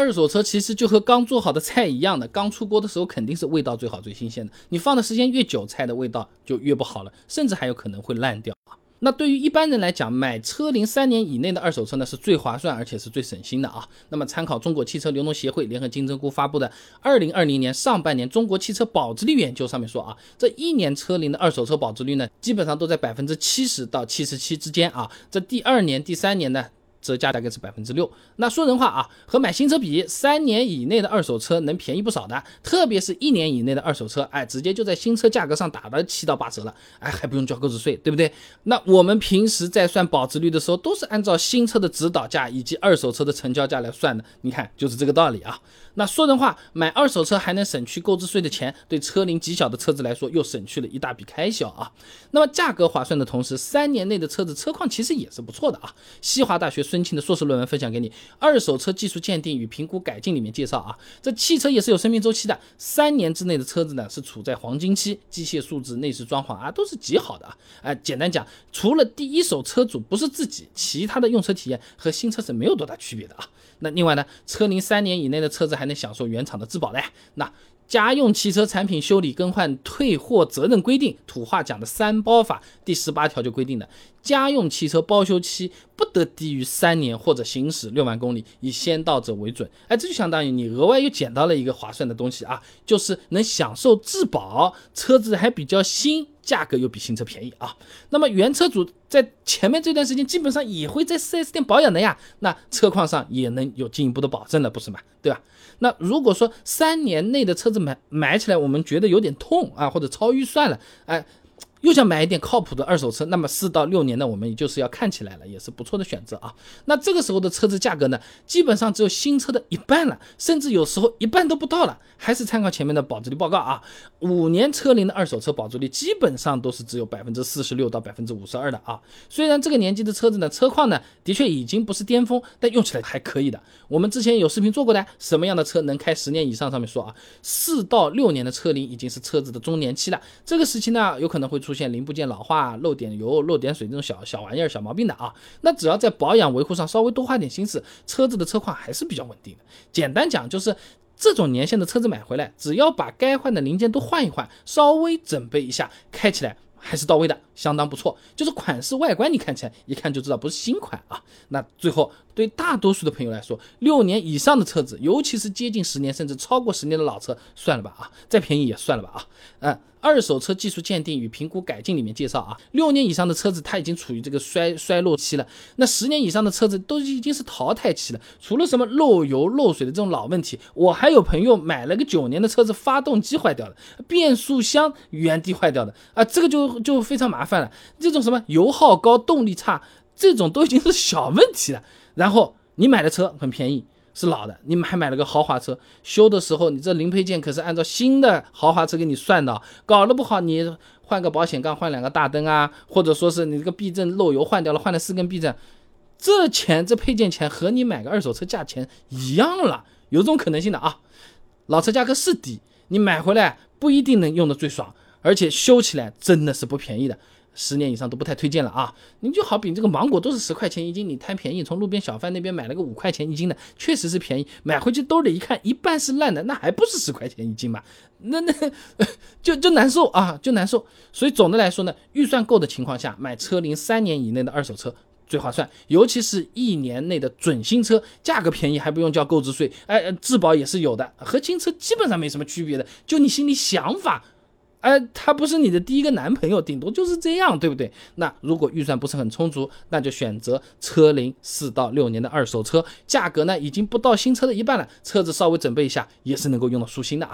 二手车其实就和刚做好的菜一样的，刚出锅的时候肯定是味道最好、最新鲜的。你放的时间越久，菜的味道就越不好了，甚至还有可能会烂掉啊。那对于一般人来讲，买车龄三年以内的二手车呢，是最划算，而且是最省心的啊。那么参考中国汽车流通协会联合金针菇发布的二零二零年上半年中国汽车保值率研究上面说啊，这一年车龄的二手车保值率呢，基本上都在百分之七十到七十七之间啊。这第二年、第三年呢？折价大概是百分之六。那说人话啊，和买新车比，三年以内的二手车能便宜不少的。特别是一年以内的二手车，哎，直接就在新车价格上打了七到八折了，哎，还不用交购置税，对不对？那我们平时在算保值率的时候，都是按照新车的指导价以及二手车的成交价来算的。你看，就是这个道理啊。那说人话，买二手车还能省去购置税的钱，对车龄极小的车子来说，又省去了一大笔开销啊。那么价格划算的同时，三年内的车子车况其实也是不错的啊。西华大学。孙庆的硕士论文分享给你，二手车技术鉴定与评估改进里面介绍啊，这汽车也是有生命周期的，三年之内的车子呢是处在黄金期，机械素质、内饰装潢啊都是极好的啊。哎，简单讲，除了第一手车主不是自己，其他的用车体验和新车是没有多大区别的啊。那另外呢，车龄三年以内的车子还能享受原厂的质保嘞。那家用汽车产品修理更换退货责任规定，土话讲的三包法第十八条就规定的，家用汽车包修期不得低于三年或者行驶六万公里，以先到者为准。哎，这就相当于你额外又捡到了一个划算的东西啊，就是能享受质保，车子还比较新。价格又比新车便宜啊，那么原车主在前面这段时间基本上也会在四 S 店保养的呀，那车况上也能有进一步的保证了，不是吗？对吧？那如果说三年内的车子买买起来，我们觉得有点痛啊，或者超预算了，哎。又想买一点靠谱的二手车，那么四到六年呢，我们也就是要看起来了，也是不错的选择啊。那这个时候的车子价格呢，基本上只有新车的一半了，甚至有时候一半都不到了。还是参考前面的保值率报告啊，五年车龄的二手车保值率基本上都是只有百分之四十六到百分之五十二的啊。虽然这个年纪的车子呢，车况呢的确已经不是巅峰，但用起来还可以的。我们之前有视频做过的，什么样的车能开十年以上？上面说啊，四到六年的车龄已经是车子的中年期了，这个时期呢，有可能会出。出现零部件老化、漏点油、漏点水这种小小玩意儿、小毛病的啊，那只要在保养维护上稍微多花点心思，车子的车况还是比较稳定的。简单讲，就是这种年限的车子买回来，只要把该换的零件都换一换，稍微准备一下，开起来。还是到位的，相当不错。就是款式外观，你看起来一看就知道不是新款啊。那最后对大多数的朋友来说，六年以上的车子，尤其是接近十年甚至超过十年的老车，算了吧啊，再便宜也算了吧啊。嗯，二手车技术鉴定与评估改进里面介绍啊，六年以上的车子它已经处于这个衰衰落期了。那十年以上的车子都已经是淘汰期了。除了什么漏油漏水的这种老问题，我还有朋友买了个九年的车子，发动机坏掉了，变速箱原地坏掉的啊，这个就。就非常麻烦了，这种什么油耗高、动力差，这种都已经是小问题了。然后你买的车很便宜，是老的，你们还买了个豪华车，修的时候你这零配件可是按照新的豪华车给你算的，搞得不好你换个保险杠、换两个大灯啊，或者说是你这个避震漏油换掉了，换了四根避震，这钱这配件钱和你买个二手车价钱一样了，有种可能性的啊。老车价格是低，你买回来不一定能用的最爽。而且修起来真的是不便宜的，十年以上都不太推荐了啊！你就好比这个芒果都是十块钱一斤，你贪便宜从路边小贩那边买了个五块钱一斤的，确实是便宜。买回去兜里一看，一半是烂的，那还不是十块钱一斤吗？那那就就难受啊，就难受。所以总的来说呢，预算够的情况下，买车龄三年以内的二手车最划算，尤其是一年内的准新车，价格便宜还不用交购置税，哎，质保也是有的，和新车基本上没什么区别的，就你心里想法。哎，他不是你的第一个男朋友，顶多就是这样，对不对？那如果预算不是很充足，那就选择车龄四到六年的二手车，价格呢已经不到新车的一半了，车子稍微准备一下也是能够用到舒心的啊。